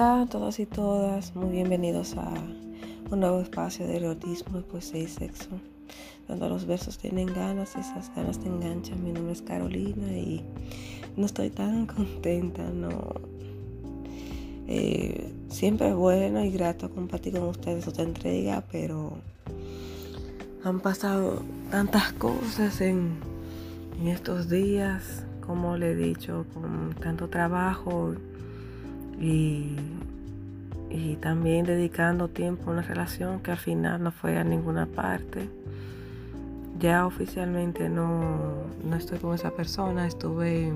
Hola a todos y todas, muy bienvenidos a un nuevo espacio de erotismo y poesía y sexo. Donde los versos tienen ganas esas ganas te enganchan. Mi nombre es Carolina y no estoy tan contenta, no. Eh, siempre es bueno y grato compartir con ustedes otra entrega, pero han pasado tantas cosas en, en estos días, como le he dicho, con tanto trabajo y, también dedicando tiempo a una relación que al final no fue a ninguna parte. Ya oficialmente no, estoy con esa persona, estuve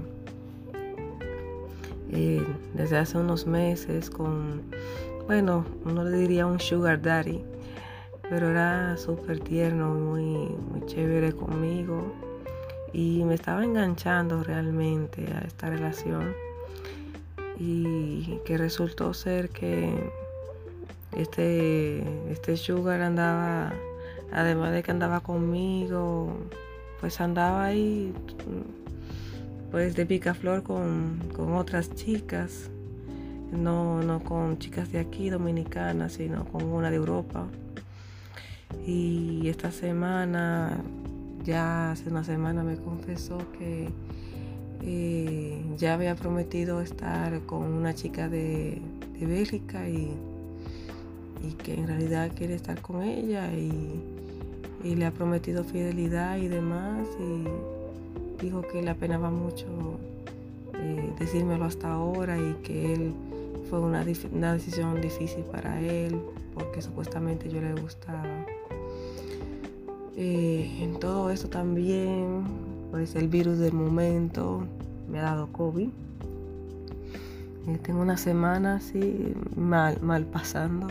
eh, desde hace unos meses con, bueno, uno le diría un sugar daddy, pero era súper tierno, muy, muy chévere conmigo y me estaba enganchando realmente a esta relación y que resultó ser que este, este sugar andaba, además de que andaba conmigo, pues andaba ahí pues de picaflor con, con otras chicas, no, no con chicas de aquí, dominicanas, sino con una de Europa. Y esta semana, ya hace una semana me confesó que ya había prometido estar con una chica de, Bélgica y, que en realidad quiere estar con ella y, le ha prometido fidelidad y demás y dijo que le apenaba mucho eh, decírmelo hasta ahora y que él fue una, una decisión difícil para él porque supuestamente yo le gustaba. Eh, en todo eso también pues el virus del momento me ha dado COVID. Eh, tengo una semana así mal, mal pasando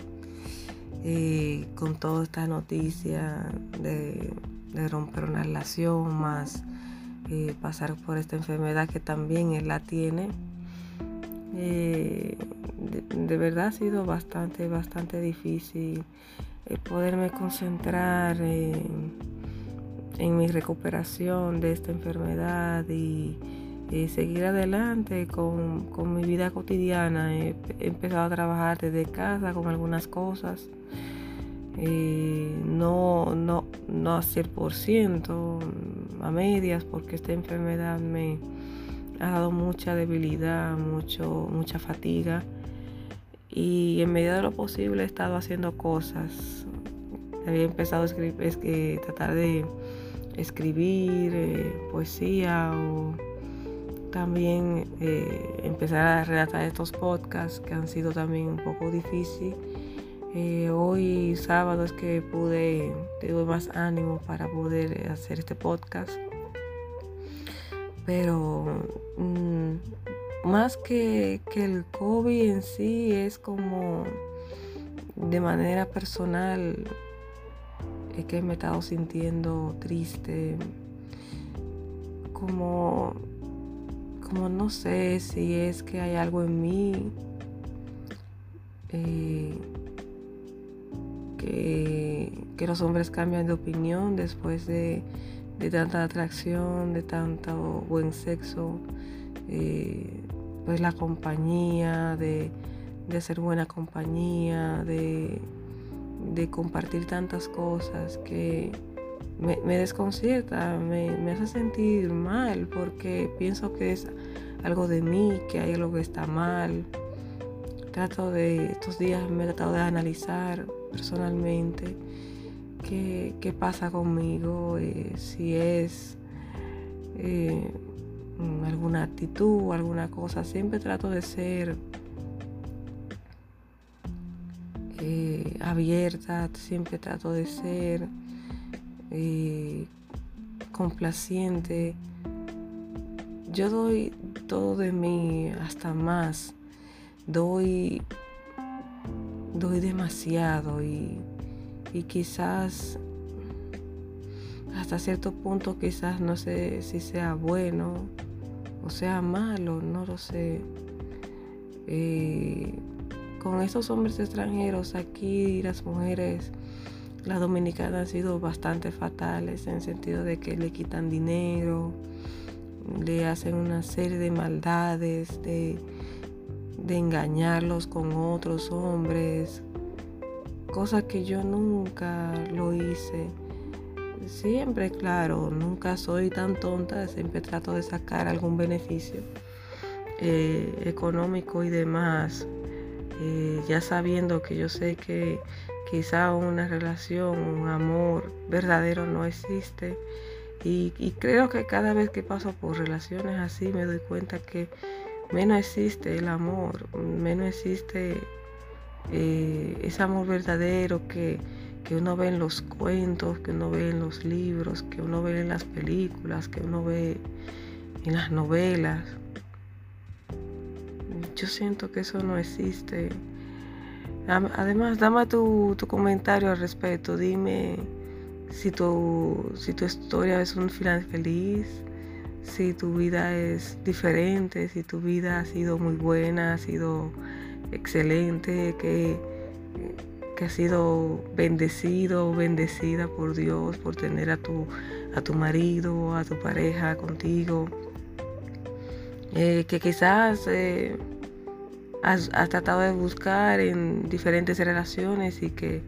eh, con toda esta noticia de, romper una relación, más eh, pasar por esta enfermedad que también él la tiene. De, de, verdad ha sido bastante, bastante difícil poderme concentrar en en mi recuperación de esta enfermedad y, seguir adelante con, mi vida cotidiana. He, empezado a trabajar desde casa con algunas cosas. Eh, no, no, no a 100%, a medias, porque esta enfermedad me ha dado mucha debilidad, mucho, mucha fatiga. Y en medida de lo posible he estado haciendo cosas. Había empezado a escribir, es que tratar de escribir eh, poesía o también eh, empezar a relatar estos podcasts que han sido también un poco difícil. Eh, hoy sábado es que pude, tuve más ánimo para poder hacer este podcast. Pero mm, más que, que el COVID en sí es como de manera personal es que me he estado sintiendo triste, como, como no sé si es que hay algo en mí eh, que, los hombres cambian de opinión después de, tanta atracción, de tanto buen sexo, eh, pues la compañía, de, de ser buena compañía, de de compartir tantas cosas que me, desconcierta, me, hace sentir mal porque pienso que es algo de mí, que hay algo que está mal. Trato de, estos días me he tratado de analizar personalmente qué, pasa conmigo, eh, si es eh, alguna actitud, alguna cosa. Siempre trato de ser Eh, abierta, siempre trato de ser eh, complaciente. Yo doy todo de mí, hasta más. Doy, doy demasiado y, y quizás hasta cierto punto quizás no sé si sea bueno o sea malo, no lo sé. Eh, con esos hombres extranjeros aquí las mujeres, las dominicanas han sido bastante fatales en el sentido de que le quitan dinero, le hacen una serie de maldades, de, de engañarlos con otros hombres, cosa que yo nunca lo hice. Siempre, claro, nunca soy tan tonta, siempre trato de sacar algún beneficio eh, económico y demás, eh, ya sabiendo que yo sé que quizá una relación, un amor verdadero no existe. Y, creo que cada vez que paso por relaciones así me doy cuenta que menos existe el amor, menos existe eh, ese amor verdadero que, que uno ve en los cuentos, que uno ve en los libros, que uno ve en las películas, que uno ve en las novelas. Yo siento que eso no existe. Además, dame tu, comentario al respecto. Dime si tu, si tu historia es un final feliz, si tu vida es diferente, si tu vida ha sido muy buena, ha sido excelente, que, que ha sido bendecido bendecida por Dios por tener a tu, a tu marido, a tu pareja contigo. Eh, que quizás eh, has, tratado de buscar en diferentes relaciones y que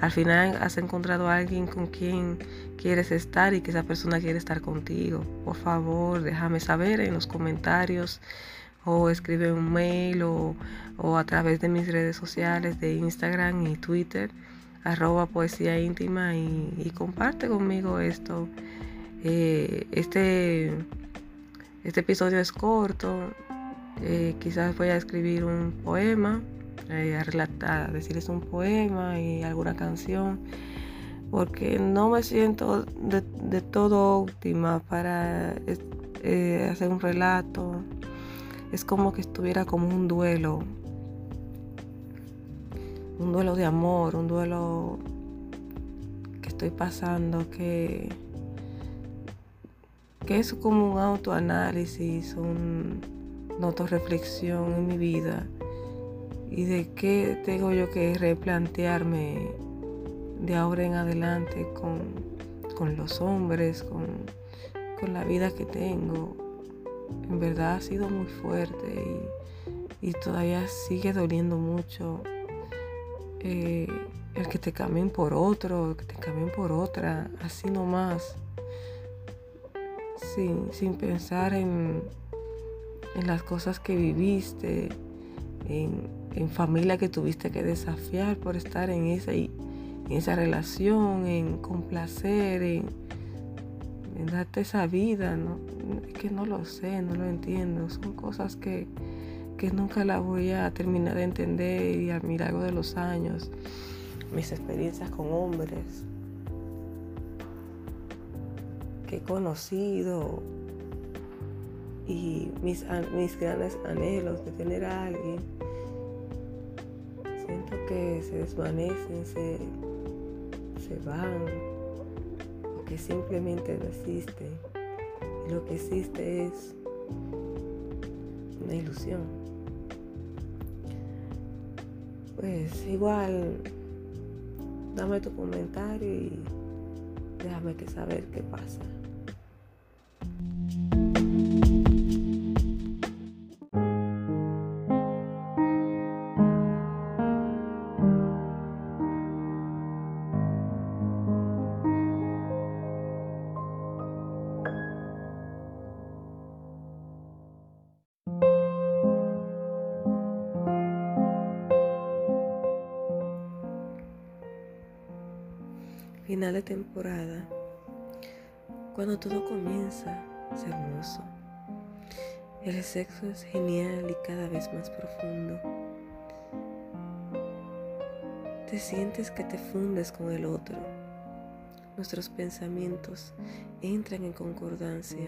al final has encontrado a alguien con quien quieres estar y que esa persona quiere estar contigo. Por favor, déjame saber en los comentarios o escribe un mail o, a través de mis redes sociales de Instagram y Twitter, arroba poesía íntima y, comparte conmigo esto. Eh, este, este episodio es corto, eh, quizás voy a escribir un poema, eh, a relatar, decirles un poema y alguna canción, porque no me siento de, todo óptima para eh, hacer un relato. Es como que estuviera como un duelo, un duelo de amor, un duelo que estoy pasando, que, que es como un autoanálisis, un reflexión en mi vida y de qué tengo yo que replantearme de ahora en adelante con, los hombres, con, la vida que tengo. En verdad ha sido muy fuerte y, todavía sigue doliendo mucho eh, el que te cambien por otro, el que te cambien por otra, así nomás, sin, sin pensar en, en las cosas que viviste, en, familia que tuviste que desafiar por estar en esa, en esa relación, en complacer, en, darte esa vida. ¿no? Es que no lo sé, no lo entiendo. Son cosas que, que nunca la voy a terminar de entender y al milagro de los años, mis experiencias con hombres que he conocido y mis, mis grandes anhelos de tener a alguien, siento que se desvanecen, se, se van, o que simplemente no existe. Y lo que existe es una ilusión. Pues igual, dame tu comentario y déjame que saber qué pasa. Final de temporada, cuando todo comienza, es hermoso. El sexo es genial y cada vez más profundo. Te sientes que te fundes con el otro. Nuestros pensamientos entran en concordancia,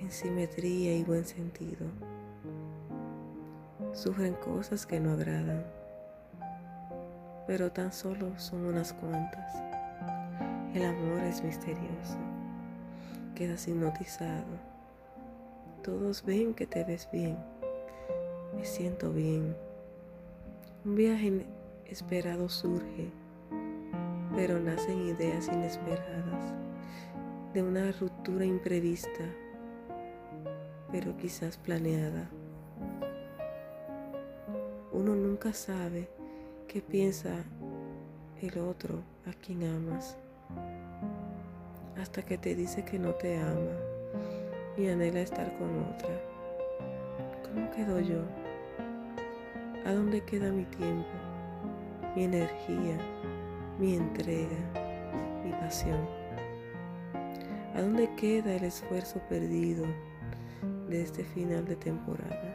en simetría y buen sentido. Sufren cosas que no agradan, pero tan solo son unas cuantas. El amor es misterioso. Quedas hipnotizado. Todos ven que te ves bien. Me siento bien. Un viaje esperado surge, pero nacen ideas inesperadas de una ruptura imprevista, pero quizás planeada. Uno nunca sabe qué piensa el otro a quien amas. Hasta que te dice que no te ama y anhela estar con otra. ¿Cómo quedo yo? ¿A dónde queda mi tiempo, mi energía, mi entrega, mi pasión? ¿A dónde queda el esfuerzo perdido de este final de temporada?